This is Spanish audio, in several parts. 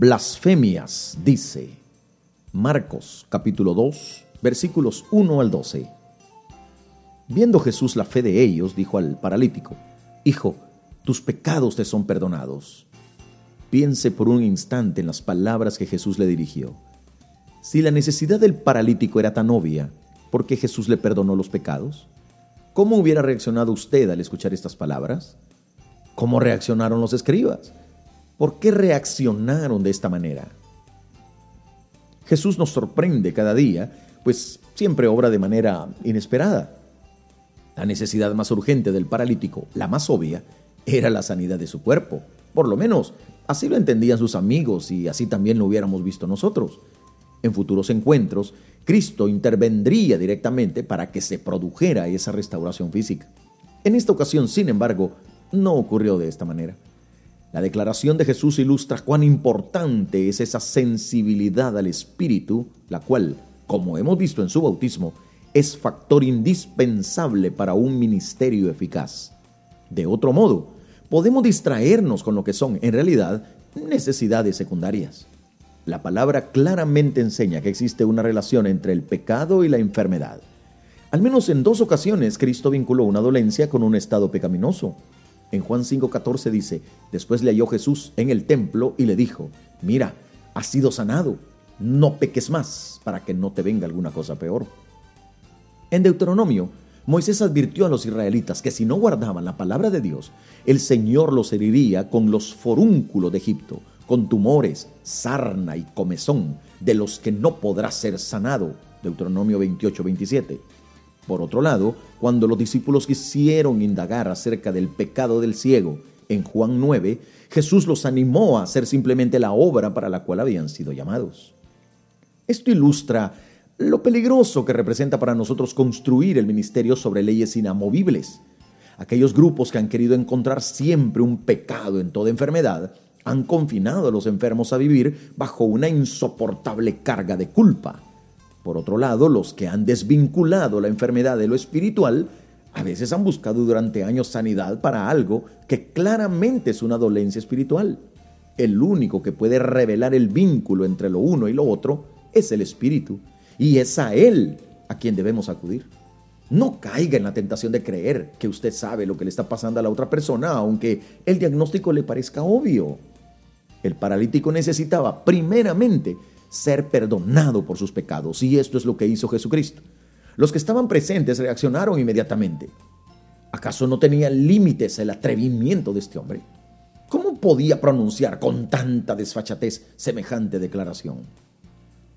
blasfemias, dice Marcos capítulo 2, versículos 1 al 12. Viendo Jesús la fe de ellos, dijo al paralítico, Hijo, tus pecados te son perdonados. Piense por un instante en las palabras que Jesús le dirigió. Si la necesidad del paralítico era tan obvia, ¿por qué Jesús le perdonó los pecados? ¿Cómo hubiera reaccionado usted al escuchar estas palabras? ¿Cómo reaccionaron los escribas? ¿Por qué reaccionaron de esta manera? Jesús nos sorprende cada día, pues siempre obra de manera inesperada. La necesidad más urgente del paralítico, la más obvia, era la sanidad de su cuerpo. Por lo menos, así lo entendían sus amigos y así también lo hubiéramos visto nosotros. En futuros encuentros, Cristo intervendría directamente para que se produjera esa restauración física. En esta ocasión, sin embargo, no ocurrió de esta manera. La declaración de Jesús ilustra cuán importante es esa sensibilidad al Espíritu, la cual, como hemos visto en su bautismo, es factor indispensable para un ministerio eficaz. De otro modo, podemos distraernos con lo que son, en realidad, necesidades secundarias. La palabra claramente enseña que existe una relación entre el pecado y la enfermedad. Al menos en dos ocasiones Cristo vinculó una dolencia con un estado pecaminoso. En Juan 5:14 dice, después le halló Jesús en el templo y le dijo, mira, has sido sanado, no peques más para que no te venga alguna cosa peor. En Deuteronomio, Moisés advirtió a los israelitas que si no guardaban la palabra de Dios, el Señor los heriría con los forúnculos de Egipto, con tumores, sarna y comezón, de los que no podrá ser sanado. Deuteronomio 28, 27. Por otro lado, cuando los discípulos quisieron indagar acerca del pecado del ciego, en Juan 9, Jesús los animó a hacer simplemente la obra para la cual habían sido llamados. Esto ilustra lo peligroso que representa para nosotros construir el ministerio sobre leyes inamovibles. Aquellos grupos que han querido encontrar siempre un pecado en toda enfermedad han confinado a los enfermos a vivir bajo una insoportable carga de culpa. Por otro lado, los que han desvinculado la enfermedad de lo espiritual a veces han buscado durante años sanidad para algo que claramente es una dolencia espiritual. El único que puede revelar el vínculo entre lo uno y lo otro es el espíritu y es a Él a quien debemos acudir. No caiga en la tentación de creer que usted sabe lo que le está pasando a la otra persona, aunque el diagnóstico le parezca obvio. El paralítico necesitaba primeramente ser perdonado por sus pecados, y esto es lo que hizo Jesucristo. Los que estaban presentes reaccionaron inmediatamente. ¿Acaso no tenía límites el atrevimiento de este hombre? ¿Cómo podía pronunciar con tanta desfachatez semejante declaración?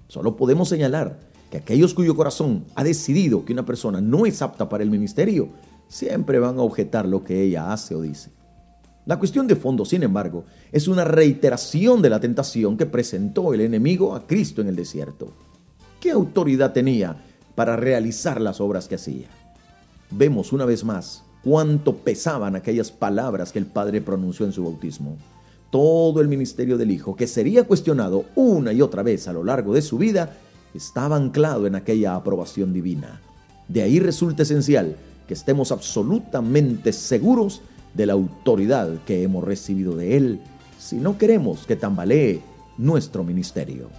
Solo podemos señalar que aquellos cuyo corazón ha decidido que una persona no es apta para el ministerio, siempre van a objetar lo que ella hace o dice. La cuestión de fondo, sin embargo, es una reiteración de la tentación que presentó el enemigo a Cristo en el desierto. ¿Qué autoridad tenía para realizar las obras que hacía? Vemos una vez más cuánto pesaban aquellas palabras que el Padre pronunció en su bautismo. Todo el ministerio del Hijo, que sería cuestionado una y otra vez a lo largo de su vida, estaba anclado en aquella aprobación divina. De ahí resulta esencial que estemos absolutamente seguros de la autoridad que hemos recibido de Él si no queremos que tambalee nuestro ministerio.